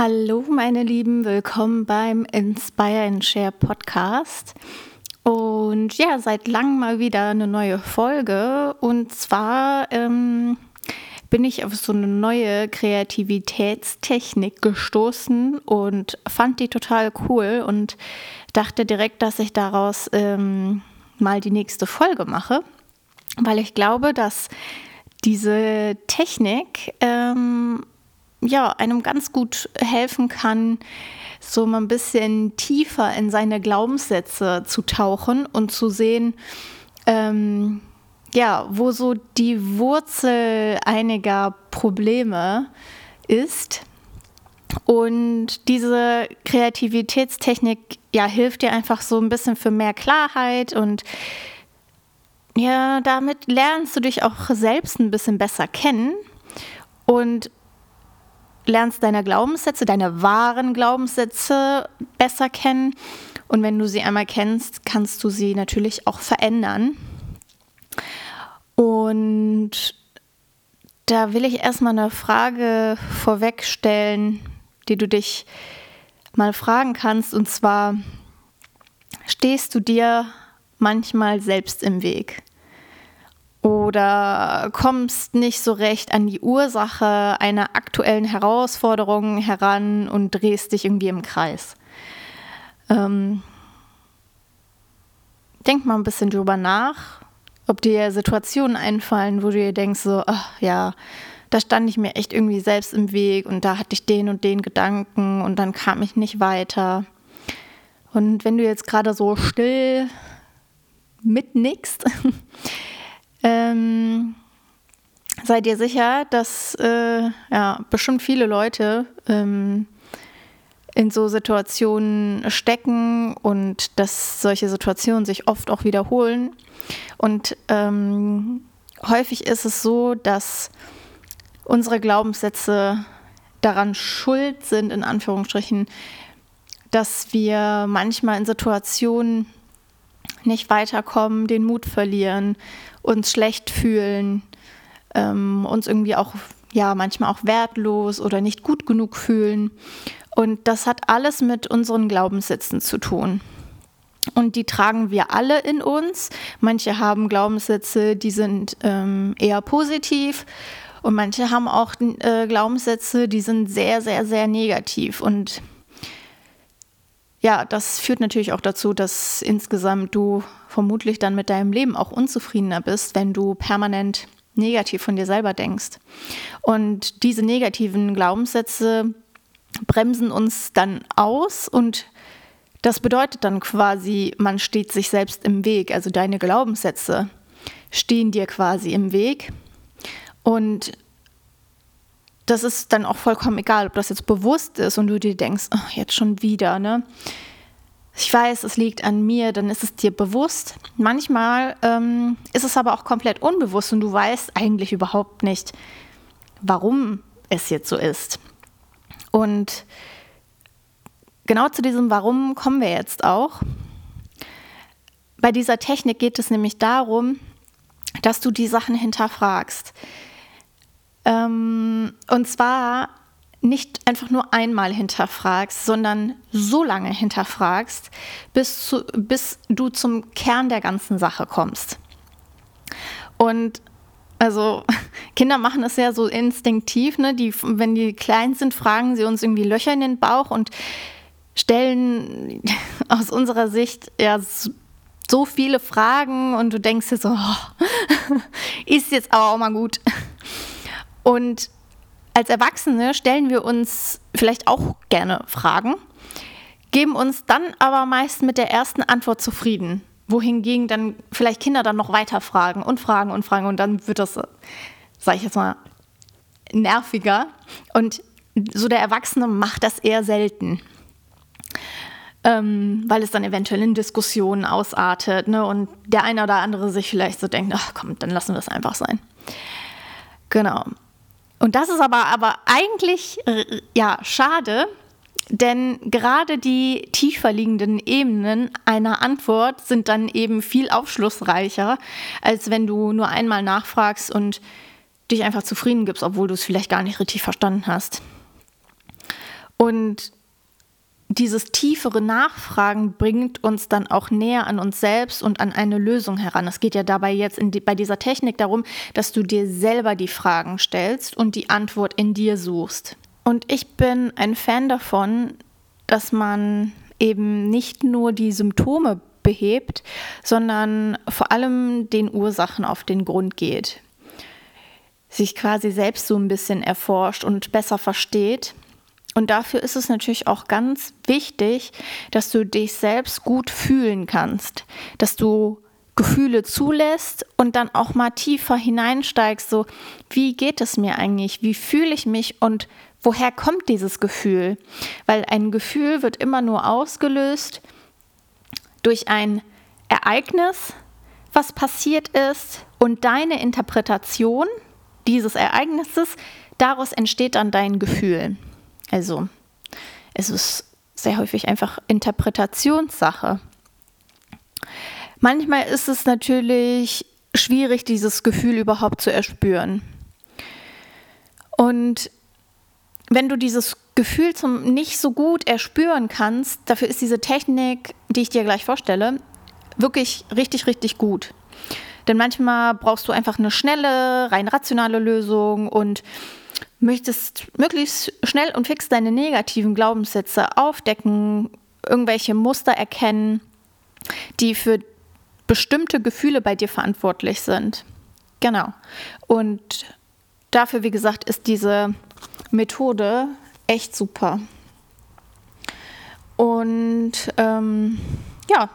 Hallo meine Lieben, willkommen beim Inspire and Share Podcast. Und ja, seit langem mal wieder eine neue Folge. Und zwar ähm, bin ich auf so eine neue Kreativitätstechnik gestoßen und fand die total cool und dachte direkt, dass ich daraus ähm, mal die nächste Folge mache, weil ich glaube, dass diese Technik ähm, ja, einem ganz gut helfen kann, so mal ein bisschen tiefer in seine Glaubenssätze zu tauchen und zu sehen, ähm, ja, wo so die Wurzel einiger Probleme ist. Und diese Kreativitätstechnik ja, hilft dir einfach so ein bisschen für mehr Klarheit und ja, damit lernst du dich auch selbst ein bisschen besser kennen und lernst deine Glaubenssätze, deine wahren Glaubenssätze besser kennen. Und wenn du sie einmal kennst, kannst du sie natürlich auch verändern. Und da will ich erstmal eine Frage vorwegstellen, die du dich mal fragen kannst. Und zwar, stehst du dir manchmal selbst im Weg? Oder kommst nicht so recht an die Ursache einer aktuellen Herausforderung heran und drehst dich irgendwie im Kreis. Ähm, denk mal ein bisschen drüber nach, ob dir Situationen einfallen, wo du dir denkst, so, ach ja, da stand ich mir echt irgendwie selbst im Weg und da hatte ich den und den Gedanken und dann kam ich nicht weiter. Und wenn du jetzt gerade so still mitnickst, ähm, sei dir sicher, dass äh, ja, bestimmt viele Leute ähm, in so Situationen stecken und dass solche Situationen sich oft auch wiederholen. Und ähm, häufig ist es so, dass unsere Glaubenssätze daran schuld sind, in Anführungsstrichen, dass wir manchmal in Situationen nicht weiterkommen, den Mut verlieren, uns schlecht fühlen, ähm, uns irgendwie auch, ja, manchmal auch wertlos oder nicht gut genug fühlen. Und das hat alles mit unseren Glaubenssätzen zu tun. Und die tragen wir alle in uns. Manche haben Glaubenssätze, die sind ähm, eher positiv. Und manche haben auch äh, Glaubenssätze, die sind sehr, sehr, sehr negativ. Und ja, das führt natürlich auch dazu, dass insgesamt du vermutlich dann mit deinem Leben auch unzufriedener bist, wenn du permanent negativ von dir selber denkst. Und diese negativen Glaubenssätze bremsen uns dann aus und das bedeutet dann quasi, man steht sich selbst im Weg. Also deine Glaubenssätze stehen dir quasi im Weg. Und das ist dann auch vollkommen egal, ob das jetzt bewusst ist und du dir denkst, oh, jetzt schon wieder, ne? Ich weiß, es liegt an mir, dann ist es dir bewusst. Manchmal ähm, ist es aber auch komplett unbewusst und du weißt eigentlich überhaupt nicht, warum es jetzt so ist. Und genau zu diesem Warum kommen wir jetzt auch. Bei dieser Technik geht es nämlich darum, dass du die Sachen hinterfragst. Ähm, und zwar nicht einfach nur einmal hinterfragst, sondern so lange hinterfragst, bis, zu, bis du zum Kern der ganzen Sache kommst. Und also Kinder machen es ja so instinktiv, ne? Die, wenn die klein sind, fragen sie uns irgendwie Löcher in den Bauch und stellen aus unserer Sicht ja so viele Fragen und du denkst dir so, oh, ist jetzt aber auch mal gut. Und als Erwachsene stellen wir uns vielleicht auch gerne Fragen, geben uns dann aber meist mit der ersten Antwort zufrieden. Wohingegen dann vielleicht Kinder dann noch weiter fragen und fragen und fragen und dann wird das, sage ich jetzt mal, nerviger. Und so der Erwachsene macht das eher selten. Ähm, weil es dann eventuell in Diskussionen ausartet ne? und der eine oder andere sich vielleicht so denkt, ach komm, dann lassen wir es einfach sein. Genau. Und das ist aber, aber eigentlich äh, ja, schade, denn gerade die tiefer liegenden Ebenen einer Antwort sind dann eben viel aufschlussreicher, als wenn du nur einmal nachfragst und dich einfach zufrieden gibst, obwohl du es vielleicht gar nicht richtig verstanden hast. Und dieses tiefere Nachfragen bringt uns dann auch näher an uns selbst und an eine Lösung heran. Es geht ja dabei jetzt die, bei dieser Technik darum, dass du dir selber die Fragen stellst und die Antwort in dir suchst. Und ich bin ein Fan davon, dass man eben nicht nur die Symptome behebt, sondern vor allem den Ursachen auf den Grund geht. Sich quasi selbst so ein bisschen erforscht und besser versteht und dafür ist es natürlich auch ganz wichtig, dass du dich selbst gut fühlen kannst, dass du Gefühle zulässt und dann auch mal tiefer hineinsteigst, so wie geht es mir eigentlich, wie fühle ich mich und woher kommt dieses Gefühl? Weil ein Gefühl wird immer nur ausgelöst durch ein Ereignis, was passiert ist und deine Interpretation dieses Ereignisses, daraus entsteht dann dein Gefühl. Also es ist sehr häufig einfach Interpretationssache. Manchmal ist es natürlich schwierig, dieses Gefühl überhaupt zu erspüren. Und wenn du dieses Gefühl zum nicht so gut erspüren kannst, dafür ist diese Technik, die ich dir gleich vorstelle, wirklich richtig, richtig gut. Denn manchmal brauchst du einfach eine schnelle, rein rationale Lösung und möchtest möglichst schnell und fix deine negativen Glaubenssätze aufdecken, irgendwelche Muster erkennen, die für bestimmte Gefühle bei dir verantwortlich sind. Genau. Und dafür, wie gesagt, ist diese Methode echt super. Und ähm, ja,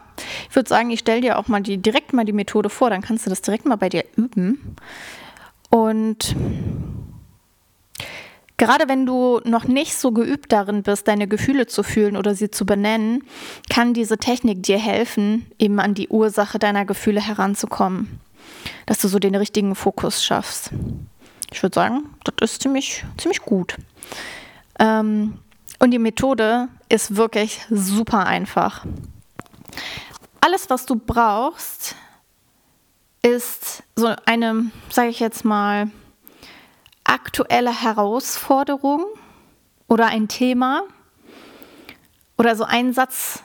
ich würde sagen, ich stelle dir auch mal die, direkt mal die Methode vor, dann kannst du das direkt mal bei dir üben. Und Gerade wenn du noch nicht so geübt darin bist, deine Gefühle zu fühlen oder sie zu benennen, kann diese Technik dir helfen, eben an die Ursache deiner Gefühle heranzukommen. Dass du so den richtigen Fokus schaffst. Ich würde sagen, das ist ziemlich, ziemlich gut. Ähm, und die Methode ist wirklich super einfach. Alles, was du brauchst, ist so eine, sage ich jetzt mal, aktuelle Herausforderung oder ein Thema oder so ein Satz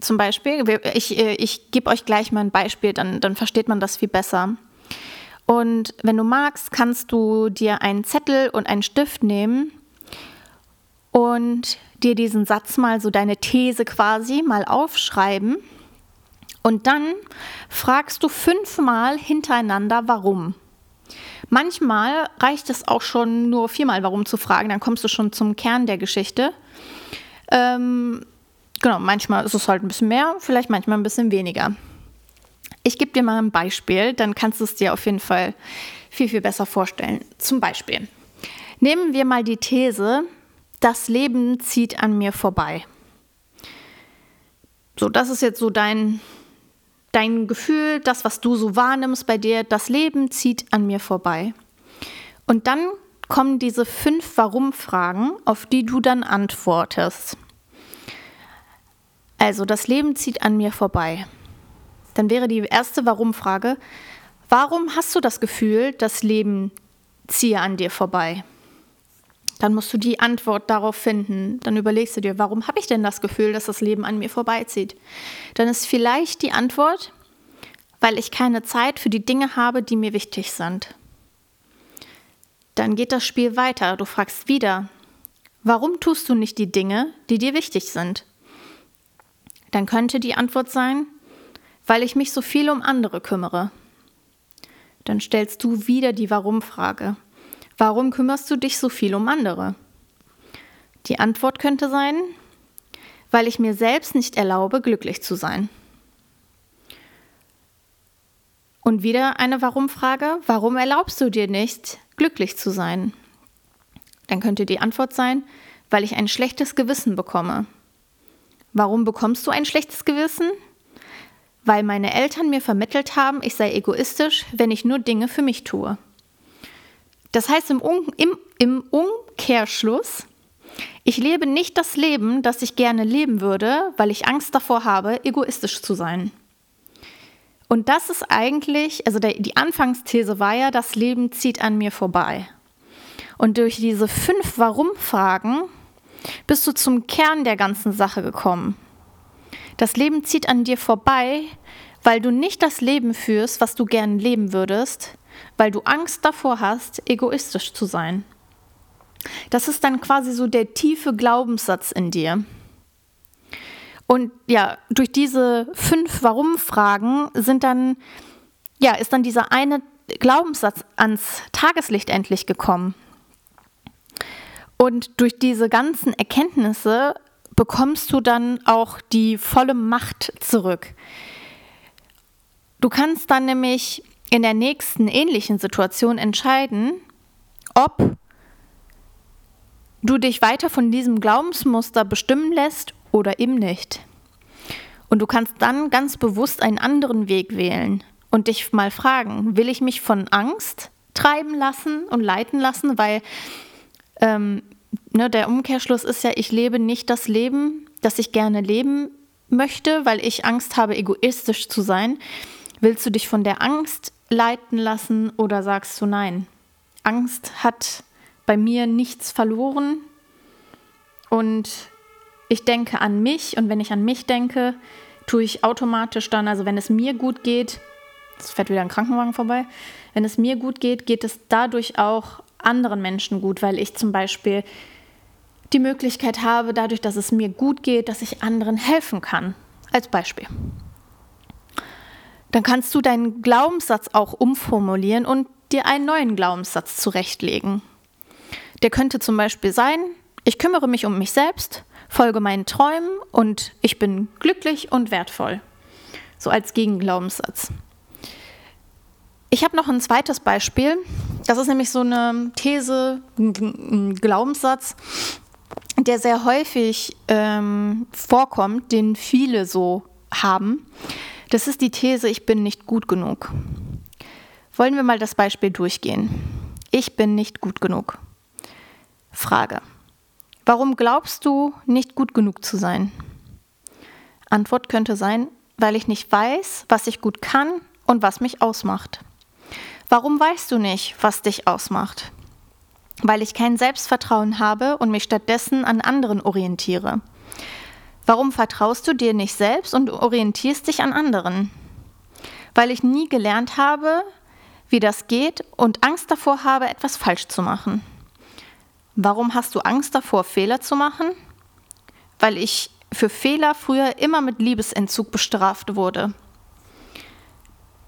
zum Beispiel. Ich, äh, ich gebe euch gleich mal ein Beispiel, dann, dann versteht man das viel besser. Und wenn du magst, kannst du dir einen Zettel und einen Stift nehmen und dir diesen Satz mal, so deine These quasi, mal aufschreiben. Und dann fragst du fünfmal hintereinander, warum. Manchmal reicht es auch schon nur viermal warum zu fragen, dann kommst du schon zum Kern der Geschichte. Ähm, genau, manchmal ist es halt ein bisschen mehr, vielleicht manchmal ein bisschen weniger. Ich gebe dir mal ein Beispiel, dann kannst du es dir auf jeden Fall viel, viel besser vorstellen. Zum Beispiel, nehmen wir mal die These, das Leben zieht an mir vorbei. So, das ist jetzt so dein dein Gefühl, das, was du so wahrnimmst bei dir, das Leben zieht an mir vorbei. Und dann kommen diese fünf Warum-Fragen, auf die du dann antwortest. Also, das Leben zieht an mir vorbei. Dann wäre die erste Warum-Frage, warum hast du das Gefühl, das Leben ziehe an dir vorbei? Dann musst du die Antwort darauf finden. Dann überlegst du dir, warum habe ich denn das Gefühl, dass das Leben an mir vorbeizieht? Dann ist vielleicht die Antwort, weil ich keine Zeit für die Dinge habe, die mir wichtig sind. Dann geht das Spiel weiter. Du fragst wieder, warum tust du nicht die Dinge, die dir wichtig sind? Dann könnte die Antwort sein, weil ich mich so viel um andere kümmere. Dann stellst du wieder die Warum-Frage. Warum kümmerst du dich so viel um andere? Die Antwort könnte sein, weil ich mir selbst nicht erlaube, glücklich zu sein. Und wieder eine Warum-Frage. Warum erlaubst du dir nicht, glücklich zu sein? Dann könnte die Antwort sein, weil ich ein schlechtes Gewissen bekomme. Warum bekommst du ein schlechtes Gewissen? Weil meine Eltern mir vermittelt haben, ich sei egoistisch, wenn ich nur Dinge für mich tue. Das heißt im, um, im, im Umkehrschluss, ich lebe nicht das Leben, das ich gerne leben würde, weil ich Angst davor habe, egoistisch zu sein. Und das ist eigentlich, also der, die Anfangsthese war ja, das Leben zieht an mir vorbei. Und durch diese fünf Warum-Fragen bist du zum Kern der ganzen Sache gekommen. Das Leben zieht an dir vorbei, weil du nicht das Leben führst, was du gern leben würdest, weil du Angst davor hast, egoistisch zu sein. Das ist dann quasi so der tiefe Glaubenssatz in dir. Und ja, durch diese fünf Warum-Fragen sind dann, ja, ist dann dieser eine Glaubenssatz ans Tageslicht endlich gekommen. Und durch diese ganzen Erkenntnisse bekommst du dann auch die volle Macht zurück. Du kannst dann nämlich in der nächsten ähnlichen Situation entscheiden, ob du dich weiter von diesem Glaubensmuster bestimmen lässt oder eben nicht. Und du kannst dann ganz bewusst einen anderen Weg wählen und dich mal fragen, will ich mich von Angst treiben lassen und leiten lassen, weil ähm, ne, der Umkehrschluss ist ja, ich lebe nicht das Leben, das ich gerne leben möchte, weil ich Angst habe, egoistisch zu sein. Willst du dich von der Angst leiten lassen oder sagst du nein? Angst hat bei mir nichts verloren und ich denke an mich und wenn ich an mich denke, tue ich automatisch dann, also wenn es mir gut geht, es fährt wieder ein Krankenwagen vorbei, wenn es mir gut geht, geht es dadurch auch anderen Menschen gut, weil ich zum Beispiel die Möglichkeit habe, dadurch, dass es mir gut geht, dass ich anderen helfen kann. Als Beispiel dann kannst du deinen Glaubenssatz auch umformulieren und dir einen neuen Glaubenssatz zurechtlegen. Der könnte zum Beispiel sein, ich kümmere mich um mich selbst, folge meinen Träumen und ich bin glücklich und wertvoll. So als Gegenglaubenssatz. Ich habe noch ein zweites Beispiel. Das ist nämlich so eine These, ein Glaubenssatz, der sehr häufig ähm, vorkommt, den viele so haben. Das ist die These, ich bin nicht gut genug. Wollen wir mal das Beispiel durchgehen. Ich bin nicht gut genug. Frage. Warum glaubst du, nicht gut genug zu sein? Antwort könnte sein, weil ich nicht weiß, was ich gut kann und was mich ausmacht. Warum weißt du nicht, was dich ausmacht? Weil ich kein Selbstvertrauen habe und mich stattdessen an anderen orientiere. Warum vertraust du dir nicht selbst und orientierst dich an anderen? Weil ich nie gelernt habe, wie das geht und Angst davor habe, etwas falsch zu machen. Warum hast du Angst davor, Fehler zu machen? Weil ich für Fehler früher immer mit Liebesentzug bestraft wurde.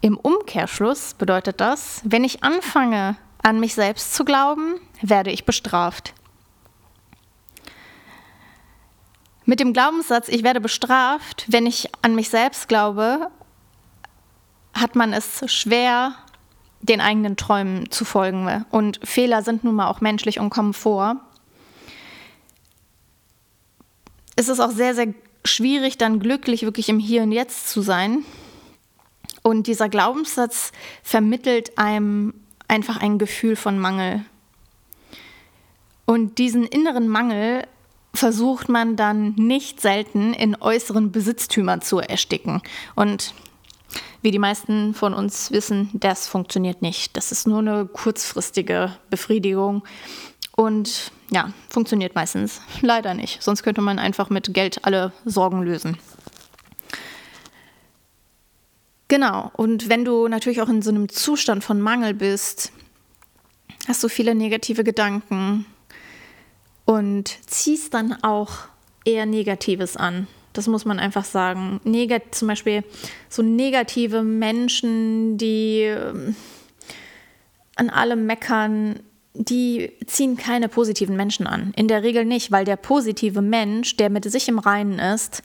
Im Umkehrschluss bedeutet das, wenn ich anfange, an mich selbst zu glauben, werde ich bestraft. Mit dem Glaubenssatz, ich werde bestraft, wenn ich an mich selbst glaube, hat man es schwer, den eigenen Träumen zu folgen. Und Fehler sind nun mal auch menschlich und kommen vor. Es ist auch sehr, sehr schwierig, dann glücklich wirklich im Hier und Jetzt zu sein. Und dieser Glaubenssatz vermittelt einem einfach ein Gefühl von Mangel. Und diesen inneren Mangel versucht man dann nicht selten in äußeren Besitztümern zu ersticken. Und wie die meisten von uns wissen, das funktioniert nicht. Das ist nur eine kurzfristige Befriedigung und ja, funktioniert meistens leider nicht. Sonst könnte man einfach mit Geld alle Sorgen lösen. Genau, und wenn du natürlich auch in so einem Zustand von Mangel bist, hast du viele negative Gedanken, und ziehst dann auch eher Negatives an. Das muss man einfach sagen. Negat zum Beispiel so negative Menschen, die ähm, an allem meckern, die ziehen keine positiven Menschen an. In der Regel nicht, weil der positive Mensch, der mit sich im Reinen ist,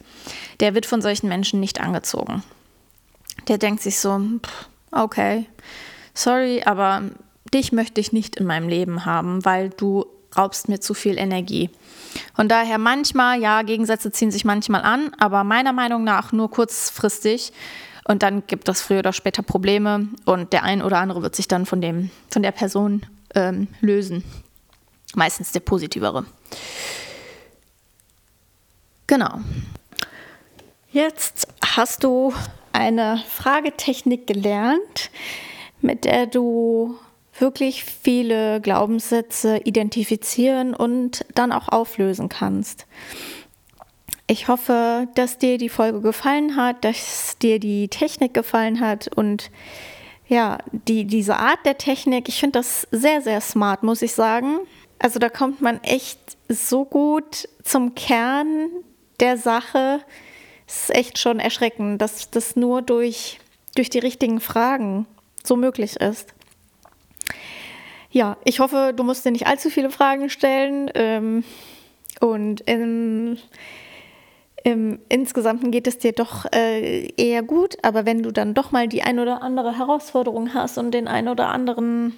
der wird von solchen Menschen nicht angezogen. Der denkt sich so, okay, sorry, aber dich möchte ich nicht in meinem Leben haben, weil du raubst mir zu viel Energie. Von daher manchmal, ja, Gegensätze ziehen sich manchmal an, aber meiner Meinung nach nur kurzfristig. Und dann gibt es früher oder später Probleme und der ein oder andere wird sich dann von, dem, von der Person ähm, lösen. Meistens der positivere. Genau. Jetzt hast du eine Fragetechnik gelernt, mit der du wirklich viele Glaubenssätze identifizieren und dann auch auflösen kannst. Ich hoffe, dass dir die Folge gefallen hat, dass dir die Technik gefallen hat und ja, die, diese Art der Technik, ich finde das sehr, sehr smart, muss ich sagen. Also da kommt man echt so gut zum Kern der Sache. Es ist echt schon erschreckend, dass das nur durch, durch die richtigen Fragen so möglich ist. Ja, ich hoffe, du musst dir nicht allzu viele Fragen stellen. Ähm, und in, im Insgesamten geht es dir doch äh, eher gut, aber wenn du dann doch mal die ein oder andere Herausforderung hast und den ein oder anderen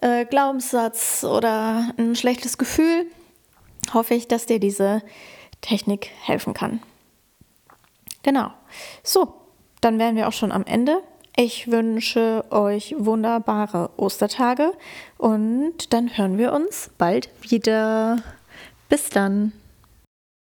äh, Glaubenssatz oder ein schlechtes Gefühl, hoffe ich, dass dir diese Technik helfen kann. Genau. So, dann wären wir auch schon am Ende. Ich wünsche euch wunderbare Ostertage und dann hören wir uns bald wieder. Bis dann.